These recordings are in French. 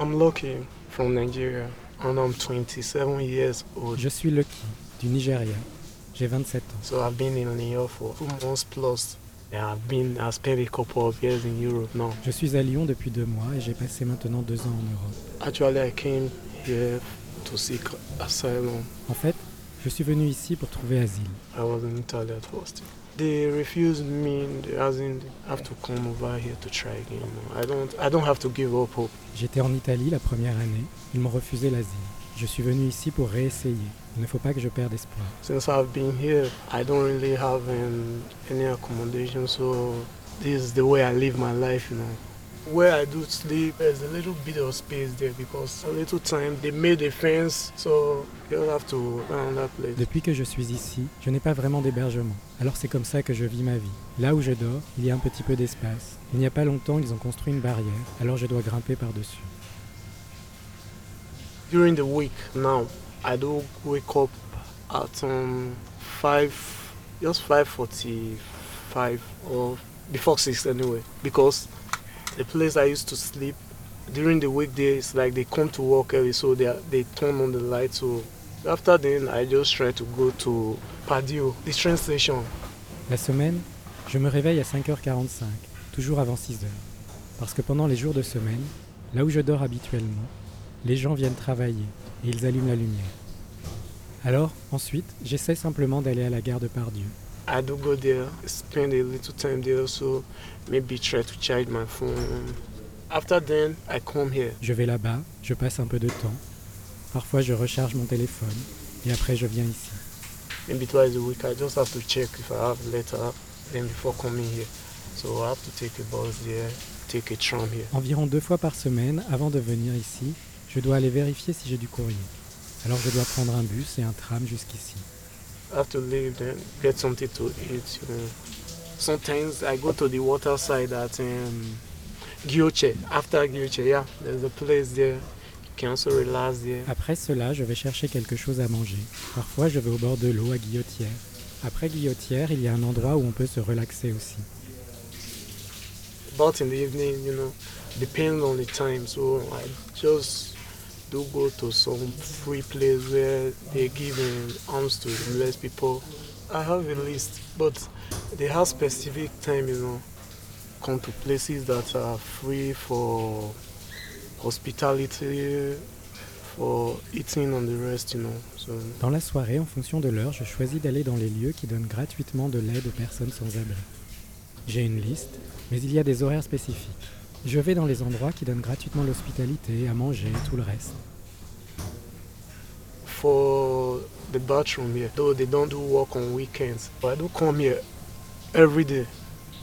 I'm Lucky from Nigeria and I'm 27 years old. Je suis Lucky du Nigeria. J'ai 27 ans. So I've been in Lyon for two months plus. And I've been, I spent a couple of years in Europe now. Je suis à Lyon depuis deux mois et j'ai passé maintenant deux ans en Europe. Actually, I came here to seek asylum. En fait, je suis venu ici pour trouver asile. I was in Italy at first. They refused me, as in, have to come over here to try again. I don't, I don't have to give up hope. J'étais en Italie la première année. Ils m'ont refusé l'asile. Je suis venu ici pour réessayer. Il ne faut pas que je perde espoir. Since I've been here, I don't really have any accommodation, so this is the way I live my life, you know. Where I do sleep, there's a little bit of space there because a little time they made a fence, so you'll have to that place. Depuis que je suis ici, je n'ai pas vraiment d'hébergement. Alors c'est comme ça que je vis ma vie. Là où je dors, il y a un petit peu d'espace. Il n'y a pas longtemps, ils ont construit une barrière, alors je dois grimper par-dessus. During the week now, I do wake up at um, five, just five forty-five or before six anyway, because the place I used to sleep during the weekdays, like they come to work early, so they they turn on the light. So after then, I just try to go to Padio, the train station. La semaine, je me réveille à 5h45, toujours avant 6h. Parce que pendant les jours de semaine, là où je dors habituellement, les gens viennent travailler et ils allument la lumière. Alors, ensuite, j'essaie simplement d'aller à la gare de Pardieu. I do go there, spend a little time there, so maybe try to charge my phone. After then, I come here. Je vais là-bas, je passe un peu de temps. Parfois, je recharge mon téléphone et après, je viens ici. maybe twice a week. I just have to check if I have a letter then before coming here. So I have to take a bus there, take a tram here. Environ deux fois par semaine, avant de venir ici, je dois aller vérifier si j'ai du courrier. Alors, je dois prendre un bus et un tram jusqu'ici. I have to leave then get something to eat. You know. Sometimes I go to the water side at um. After yeah, there's a place there. You can also relax there. Après cela, je vais chercher quelque chose à manger. Parfois, je vais au bord de l'eau à Guillotière. Après Guillotière, il y a un endroit où on peut se relaxer aussi. But in the evening, you know, depends on the time. So I just do go to some free place where they give um, arms to homeless people. I have a list, but they have specific time, you know. Come to places that are free for hospitality, for eating and the rest, you know. So Dans la soirée, en fonction de l'heure, je choisis d'aller dans les lieux qui donnent gratuitement de l'aide aux personnes sans abri. J'ai une liste, mais il y a des horaires spécifiques. Je vais dans les endroits qui donnent gratuitement l'hospitalité, à manger et tout le reste. for the bathroom here, though they don't do work on weekends, but I do come here every day,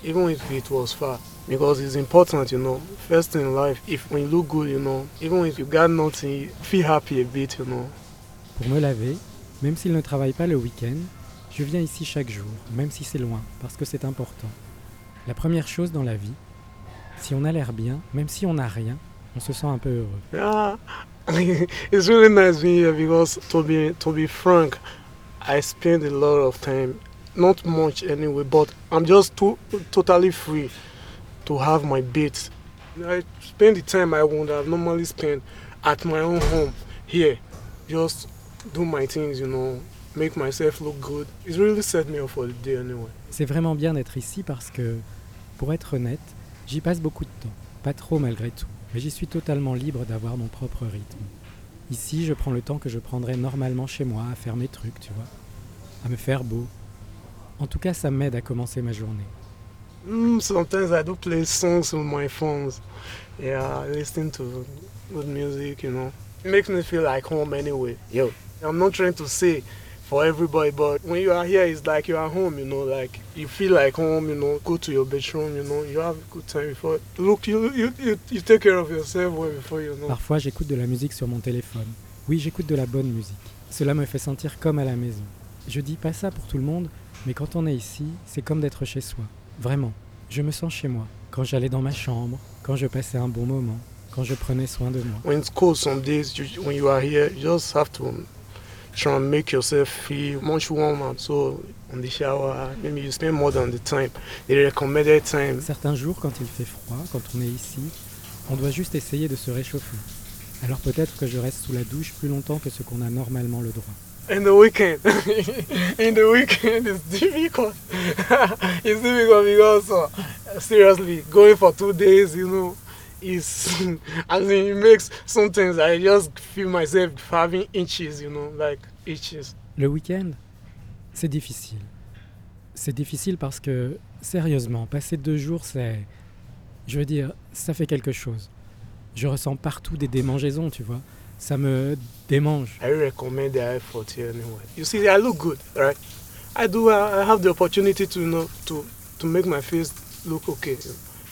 even if it was far, because it's important, you know. First in life, if when you look good, you know, even if you got nothing, feel happy a bit, you know. Pour me laver, même s'il ne travaille pas le week-end, je viens ici chaque jour, même si c'est loin, parce que c'est important. La première chose dans la vie, si on a l'air bien, même si on n'a rien, on se sent un peu heureux. Yeah, it's really nice being here because to be to be frank, I spend a lot of time, not much anyway, but I'm just too totally free to have my beats. I spend the time I would have normally spent at my own home here, just do my things, you know, make myself look good. It's really set me up for the day anyway. C'est vraiment bien d'être ici parce que, pour être honnête, j'y passe beaucoup de temps. Pas trop malgré tout, mais j'y suis totalement libre d'avoir mon propre rythme. Ici, je prends le temps que je prendrais normalement chez moi à faire mes trucs, tu vois, à me faire beau. En tout cas, ça m'aide à commencer ma journée. Mm, sometimes I do play songs on my phones. Yeah, listen to good music, you know. It makes me feel like home anyway. Yo, I'm not trying to say for everybody, but when you are here, it's like you are home, you know, like you feel like home, you know, go to your bedroom, you know, you have a good time before. Look, you, you, you, you take care of yourself well before you know. Parfois, j'écoute de la musique sur mon téléphone. Oui, j'écoute de la bonne musique. Cela me fait sentir comme à la maison. Je dis pas ça pour tout le monde, mais quand on est ici, c'est comme d'être chez soi. Vraiment, je me sens chez moi. Quand j'allais dans ma chambre, quand je passais un bon moment, quand je prenais soin de moi. When it's cold some days, you, when you are here, you just have to try and make yourself feel much warmer. So on the shower, maybe you spend more than the time, the recommended time. Certains jours, quand il fait froid, quand on est ici, on doit juste essayer de se réchauffer. Alors peut-être que je reste sous la douche plus longtemps que ce qu'on a normalement le droit. In the weekend, in the weekend it's difficult. it's difficult because uh, seriously, going for two days, you know, is I mean it makes sometimes I just feel myself having inches, you know, like itches. Le week-end, c'est difficile. C'est difficile parce que, sérieusement, passer deux jours, c'est... Je veux dire, ça fait quelque chose. Je ressens partout des démangeaisons, tu vois. Ça me démange. I recommend the effort here anyway. You see, I look good, right? I do. I have the opportunity to you know to to make my face look okay.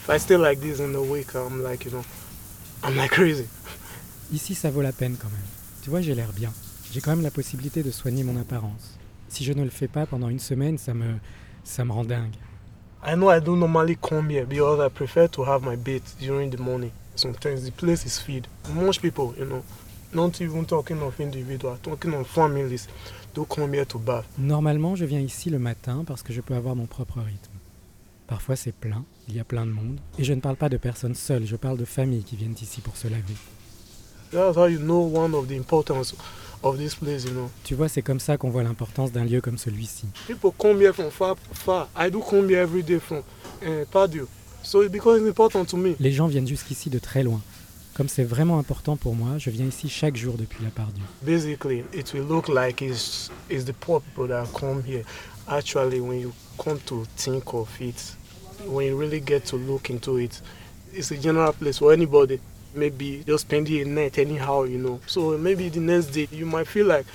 If I stay like this in a week, I'm like you know, I'm like crazy. Ici, ça vaut la peine quand même. Tu vois, j'ai l'air bien. J'ai quand même la possibilité de soigner mon apparence. Si je ne le fais pas pendant une semaine, ça me, ça me rend dingue. I know I don't normally come here because I prefer to have my bath during the morning. Sometimes the place is filled. Most people, you know, not even talking of individuals, talking of families, do come here to bath. Normalement, je viens ici le matin parce que je peux avoir mon propre rythme. Parfois, c'est plein, il y a plein de monde. Et je ne parle pas de personnes seules, je parle de familles qui viennent ici pour se laver. Tu vois, c'est comme ça qu'on voit l'importance d'un lieu comme celui-ci. People come here from far, far. I do come here every day from Padio. So it becomes important to me. Les gens viennent jusqu'ici de très loin. Comme c'est vraiment important pour moi, je viens ici chaque jour depuis la Pardieu. Basically, it will look like it's, it's the poor people that come here. Actually, when you come to think of it, when you really get to look into it, it's a general place for anybody. Maybe just spending a night anyhow, you know. So maybe the next day you might feel like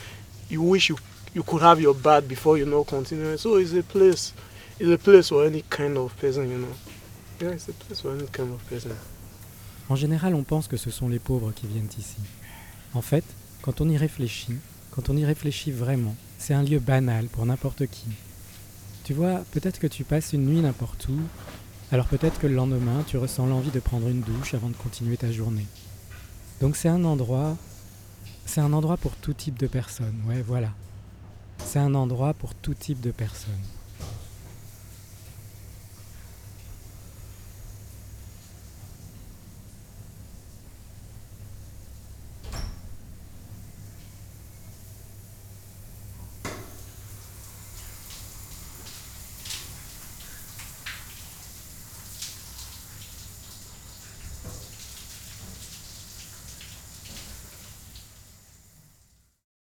you wish you you could have your bath before you know continuing. So it's a place, it's a place for any kind of person, you know. Yeah, it's a place for any kind of person. En général, on pense que ce sont les pauvres qui viennent ici. En fait, quand on y réfléchit, quand on y réfléchit vraiment, c'est un lieu banal pour n'importe qui. Tu vois, peut-être que tu passes une nuit n'importe où, alors peut-être que le lendemain, tu ressens l'envie de prendre une douche avant de continuer ta journée. Donc c'est un endroit, c'est un endroit pour tout type de personnes, ouais, voilà. C'est un endroit pour tout type de personnes.